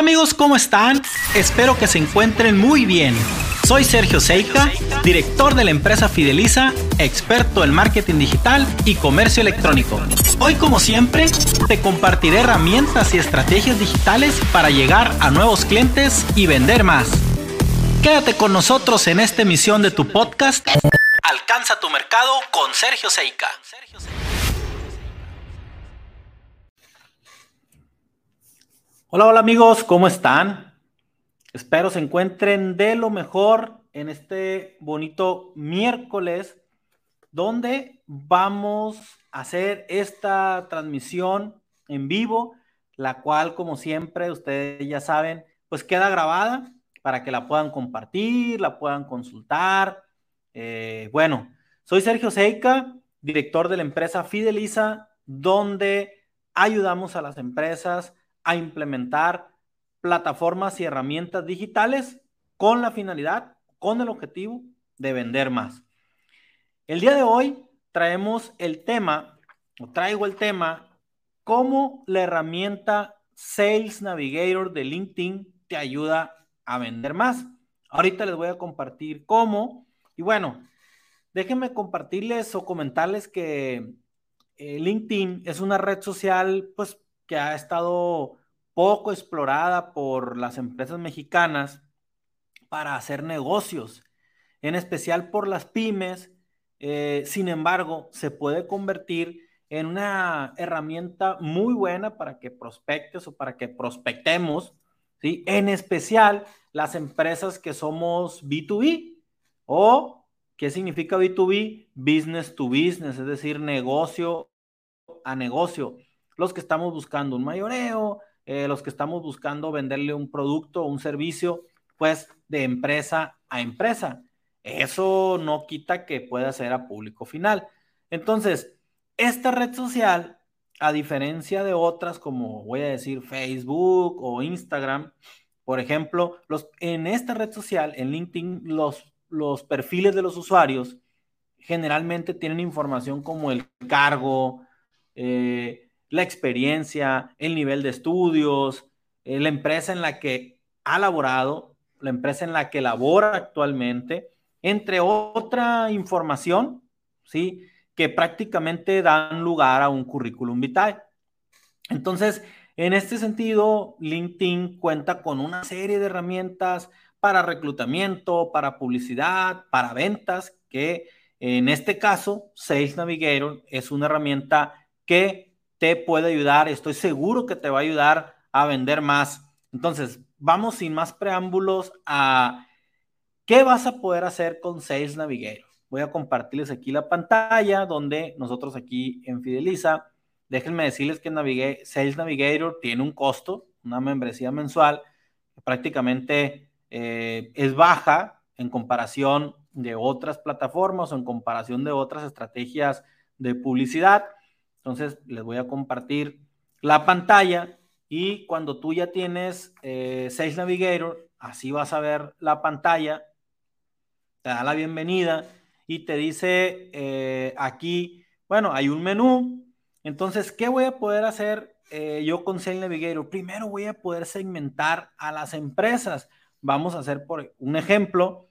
Amigos, ¿cómo están? Espero que se encuentren muy bien. Soy Sergio Seika, director de la empresa Fideliza, experto en marketing digital y comercio electrónico. Hoy como siempre, te compartiré herramientas y estrategias digitales para llegar a nuevos clientes y vender más. Quédate con nosotros en esta emisión de tu podcast. Alcanza tu mercado con Sergio Seika. Hola, hola amigos, ¿cómo están? Espero se encuentren de lo mejor en este bonito miércoles donde vamos a hacer esta transmisión en vivo, la cual como siempre ustedes ya saben, pues queda grabada para que la puedan compartir, la puedan consultar. Eh, bueno, soy Sergio Seika, director de la empresa Fideliza, donde ayudamos a las empresas a implementar plataformas y herramientas digitales con la finalidad, con el objetivo de vender más. El día de hoy traemos el tema, o traigo el tema, cómo la herramienta Sales Navigator de LinkedIn te ayuda a vender más. Ahorita les voy a compartir cómo. Y bueno, déjenme compartirles o comentarles que eh, LinkedIn es una red social, pues que ha estado poco explorada por las empresas mexicanas para hacer negocios, en especial por las pymes. Eh, sin embargo, se puede convertir en una herramienta muy buena para que prospectes o para que prospectemos, ¿sí? en especial las empresas que somos B2B o ¿qué significa B2B? Business to business, es decir, negocio a negocio los que estamos buscando un mayoreo, eh, los que estamos buscando venderle un producto o un servicio, pues de empresa a empresa. Eso no quita que pueda ser a público final. Entonces, esta red social, a diferencia de otras como voy a decir Facebook o Instagram, por ejemplo, los, en esta red social, en LinkedIn, los, los perfiles de los usuarios generalmente tienen información como el cargo, eh, la experiencia, el nivel de estudios, eh, la empresa en la que ha laborado, la empresa en la que labora actualmente, entre otra información, ¿sí? Que prácticamente dan lugar a un currículum vitae. Entonces, en este sentido, LinkedIn cuenta con una serie de herramientas para reclutamiento, para publicidad, para ventas, que en este caso, Sales Navigator es una herramienta que te puede ayudar, estoy seguro que te va a ayudar a vender más. Entonces, vamos sin más preámbulos a qué vas a poder hacer con Sales Navigator. Voy a compartirles aquí la pantalla donde nosotros aquí en Fideliza, déjenme decirles que Sales Navigator tiene un costo, una membresía mensual, que prácticamente eh, es baja en comparación de otras plataformas o en comparación de otras estrategias de publicidad. Entonces, les voy a compartir la pantalla y cuando tú ya tienes eh, Sales Navigator, así vas a ver la pantalla, te da la bienvenida y te dice eh, aquí, bueno, hay un menú. Entonces, ¿qué voy a poder hacer eh, yo con Sales Navigator? Primero voy a poder segmentar a las empresas. Vamos a hacer por un ejemplo.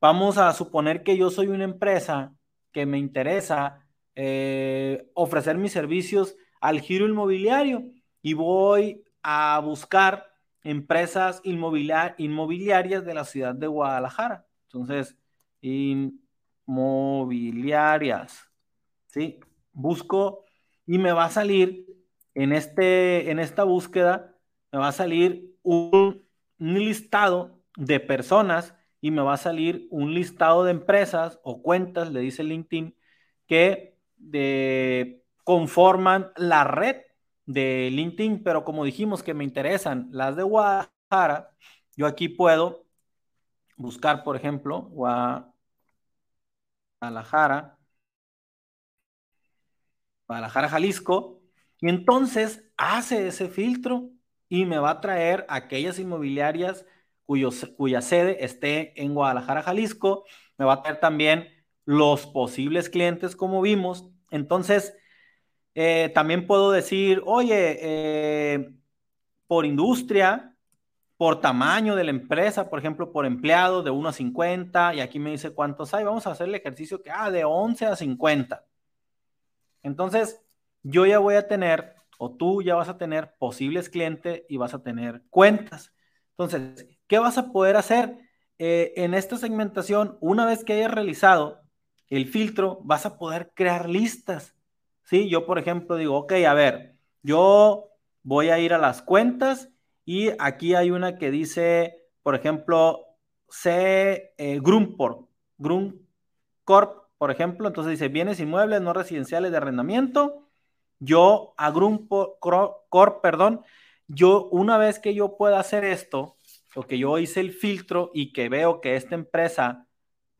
Vamos a suponer que yo soy una empresa que me interesa eh, ofrecer mis servicios al giro inmobiliario y voy a buscar empresas inmobiliarias de la ciudad de Guadalajara. Entonces, inmobiliarias, ¿sí? Busco y me va a salir en, este, en esta búsqueda, me va a salir un, un listado de personas y me va a salir un listado de empresas o cuentas, le dice LinkedIn, que de, conforman la red de LinkedIn, pero como dijimos que me interesan las de Guadalajara, yo aquí puedo buscar, por ejemplo, Guadalajara, Guadalajara, Jalisco, y entonces hace ese filtro y me va a traer aquellas inmobiliarias cuya sede esté en Guadalajara, Jalisco, me va a traer también los posibles clientes como vimos entonces, eh, también puedo decir, oye, eh, por industria, por tamaño de la empresa, por ejemplo, por empleado de 1 a 50, y aquí me dice cuántos hay. Vamos a hacer el ejercicio que, ah, de 11 a 50. Entonces, yo ya voy a tener, o tú ya vas a tener posibles clientes y vas a tener cuentas. Entonces, ¿qué vas a poder hacer? Eh, en esta segmentación, una vez que hayas realizado el filtro, vas a poder crear listas. ¿Sí? Yo, por ejemplo, digo, ok, a ver, yo voy a ir a las cuentas y aquí hay una que dice, por ejemplo, C eh, Grumport, Corp, por ejemplo, entonces dice bienes inmuebles no residenciales de arrendamiento. Yo a Grumport Corp, perdón, yo una vez que yo pueda hacer esto, o que yo hice el filtro y que veo que esta empresa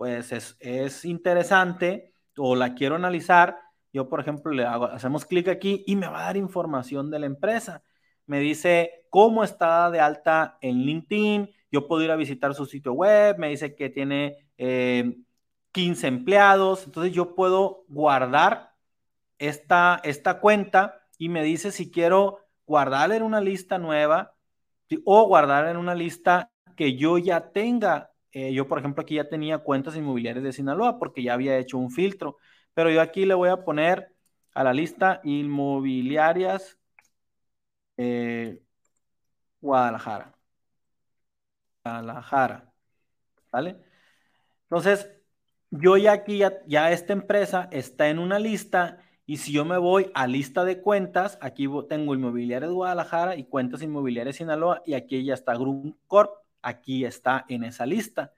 pues es, es interesante o la quiero analizar, yo por ejemplo le hago, hacemos clic aquí y me va a dar información de la empresa me dice cómo está de alta en LinkedIn, yo puedo ir a visitar su sitio web, me dice que tiene 15 eh, empleados, entonces yo puedo guardar esta, esta cuenta y me dice si quiero guardar en una lista nueva o guardar en una lista que yo ya tenga. Eh, yo, por ejemplo, aquí ya tenía cuentas inmobiliarias de Sinaloa porque ya había hecho un filtro, pero yo aquí le voy a poner a la lista inmobiliarias eh, Guadalajara. Guadalajara. ¿Vale? Entonces, yo ya aquí, ya, esta empresa está en una lista y si yo me voy a lista de cuentas, aquí tengo inmobiliarias Guadalajara y cuentas inmobiliarias Sinaloa y aquí ya está Group Corp, aquí está en esa lista.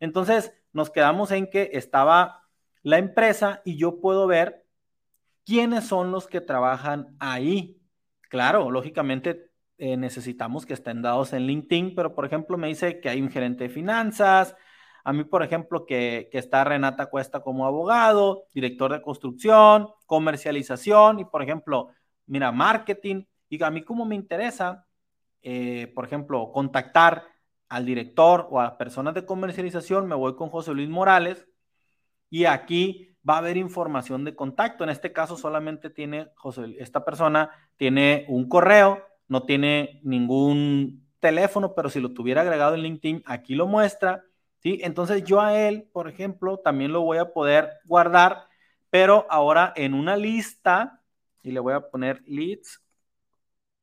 Entonces, nos quedamos en que estaba la empresa y yo puedo ver quiénes son los que trabajan ahí. Claro, lógicamente eh, necesitamos que estén dados en LinkedIn, pero por ejemplo me dice que hay un gerente de finanzas, a mí por ejemplo que, está Renata Cuesta como abogado, director de construcción, comercialización y por ejemplo, mira, marketing, y a mí como me interesa, eh, por ejemplo, contactar al director o a personas de comercialización, me voy con José Luis Morales y aquí va a haber información de contacto. En este caso solamente tiene, José, esta persona tiene un correo, no tiene ningún teléfono, pero si lo tuviera agregado en LinkedIn, aquí lo muestra. ¿sí? Entonces yo a él, por ejemplo, también lo voy a poder guardar, pero ahora en una lista, y le voy a poner leads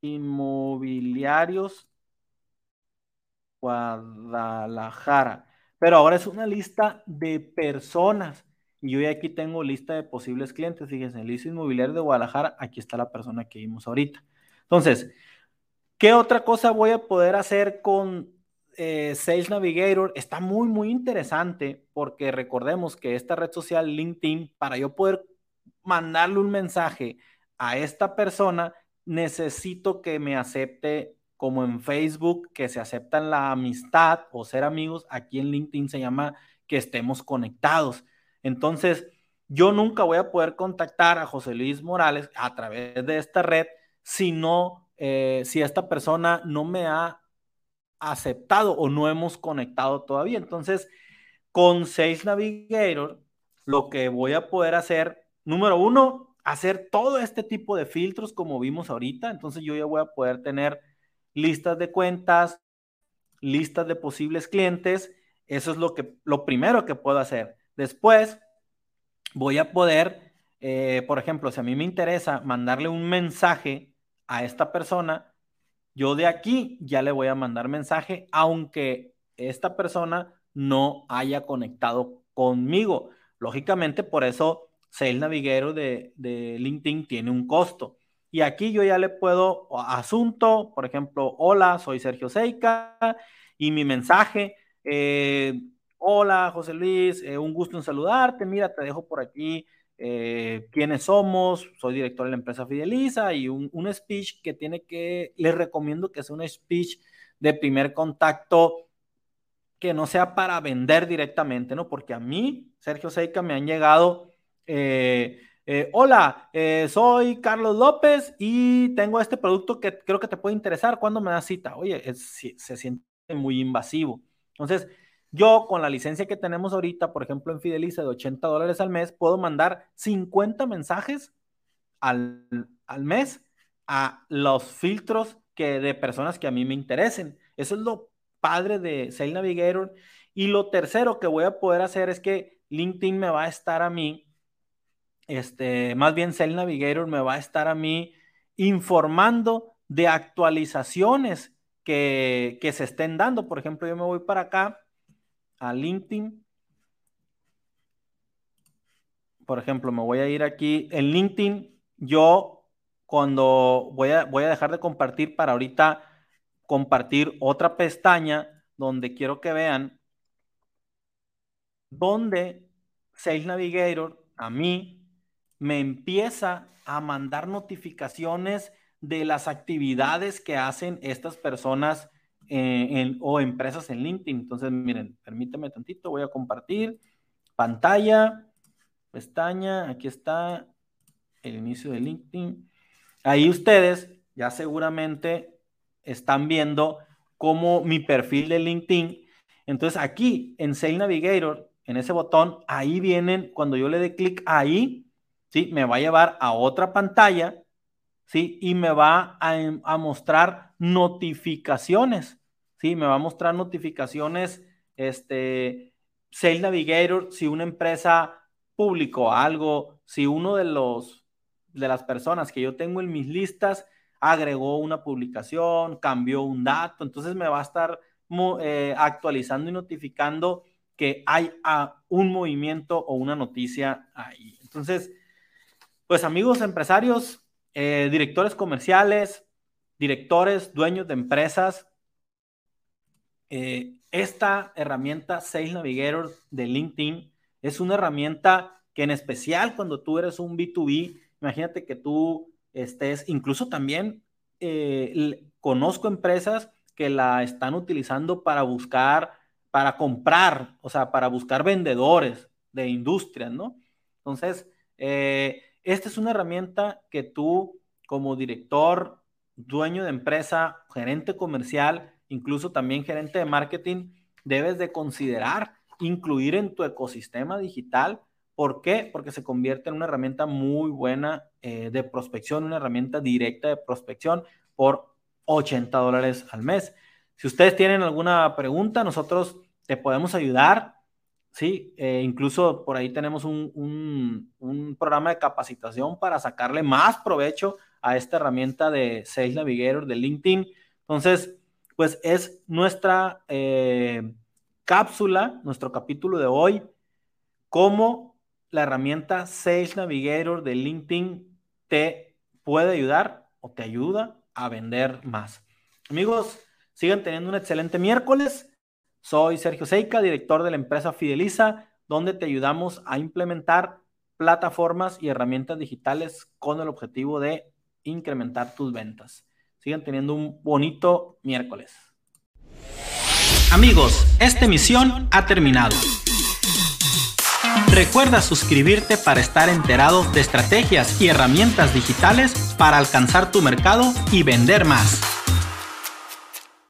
inmobiliarios Guadalajara. Pero ahora es una lista de personas. Y yo aquí tengo lista de posibles clientes. Fíjense, lista inmobiliario de Guadalajara, aquí está la persona que vimos ahorita. Entonces, ¿qué otra cosa voy a poder hacer con eh, Sales Navigator? Está muy, muy interesante porque recordemos que esta red social LinkedIn, para yo poder mandarle un mensaje a esta persona, necesito que me acepte como en Facebook, que se aceptan la amistad o ser amigos. Aquí en LinkedIn se llama que estemos conectados. Entonces, yo nunca voy a poder contactar a José Luis Morales a través de esta red si no, eh, si esta persona no me ha aceptado o no hemos conectado todavía. Entonces, con Sales Navigator, lo que voy a poder hacer, número uno, hacer todo este tipo de filtros como vimos ahorita. Entonces, yo ya voy a poder tener listas de cuentas, listas de posibles clientes. Eso es lo que, lo primero que puedo hacer. Después voy a poder, eh, por ejemplo, si a mí me interesa mandarle un mensaje a esta persona, yo de aquí ya le voy a mandar mensaje, aunque esta persona no haya conectado conmigo. Lógicamente, por eso Sales Navigator de, de LinkedIn tiene un costo. Y aquí yo ya le puedo, asunto, por ejemplo, hola, soy Sergio Seika y mi mensaje, eh, hola José Luis, eh, un gusto en saludarte, mira, te dejo por aquí eh, quiénes somos, soy director de la empresa Fideliza y un, speech que tiene que, les recomiendo que sea un speech de primer contacto que no sea para vender directamente, ¿no? Porque a mí, Sergio Seika, me han llegado, hola, soy Carlos López y tengo este producto que creo que te puede interesar, ¿cuándo me das cita? Oye, se siente muy invasivo. Entonces, yo con la licencia que tenemos ahorita, por ejemplo, en Fideliza de 80 dólares al mes, puedo mandar 50 mensajes al, mes a los filtros que de personas que a mí me interesen. Eso es lo padre de Sales Navigator. Y lo tercero que voy a poder hacer es que LinkedIn me va a estar a mí, este, más bien Sales Navigator me va a estar a mí informando de actualizaciones que, que se estén dando. Por ejemplo, yo me voy para acá a LinkedIn. Por ejemplo, me voy a ir aquí en LinkedIn. Yo cuando voy a, voy a dejar de compartir para ahorita compartir otra pestaña donde quiero que vean donde Sales Navigator a mí me empieza a mandar notificaciones de las actividades que hacen estas personas eh, o empresas en LinkedIn. Entonces, miren, permítame tantito, voy a compartir pantalla, pestaña, aquí está el inicio de LinkedIn. Ahí ustedes ya seguramente están viendo cómo mi perfil de LinkedIn. Entonces, aquí en Sales Navigator, en ese botón, ahí vienen, cuando yo le dé clic ahí, ¿sí? Me va a llevar a otra pantalla, ¿sí? Y me va a, a mostrar notificaciones, ¿sí? Me va a mostrar notificaciones, este, Sales Navigator, si una empresa publicó algo, si uno de los, de las personas que yo tengo en mis listas agregó una publicación, cambió un dato, entonces me va a estar eh, actualizando y notificando que hay ah, un movimiento o una noticia ahí. Entonces, pues amigos empresarios, eh, directores comerciales, directores, dueños de empresas, eh, esta herramienta Sales Navigator de LinkedIn es una herramienta que en especial cuando tú eres un B2B, imagínate que tú estés, incluso también eh, conozco empresas que la están utilizando para buscar, para comprar, o sea, para buscar vendedores de industrias, ¿no? Entonces, eh, esta es una herramienta que tú como director, dueño de empresa, gerente comercial, incluso también gerente de marketing, debes de considerar incluir en tu ecosistema digital. ¿Por qué? Porque se convierte en una herramienta muy buena eh, de prospección, una herramienta directa de prospección por 80 dólares al mes. Si ustedes tienen alguna pregunta, nosotros te podemos ayudar. Sí, eh, incluso por ahí tenemos un, programa de capacitación para sacarle más provecho a esta herramienta de Sales Navigator de LinkedIn. Entonces, pues es nuestra eh, cápsula, nuestro capítulo de hoy, cómo la herramienta Sales Navigator de LinkedIn te puede ayudar o te ayuda a vender más. Amigos, sigan teniendo un excelente miércoles. Soy Sergio Seika, director de la empresa Fideliza, donde te ayudamos a implementar plataformas y herramientas digitales con el objetivo de incrementar tus ventas. Sigan teniendo un bonito miércoles. Amigos, esta emisión ha terminado. Recuerda suscribirte para estar enterado de estrategias y herramientas digitales para alcanzar tu mercado y vender más.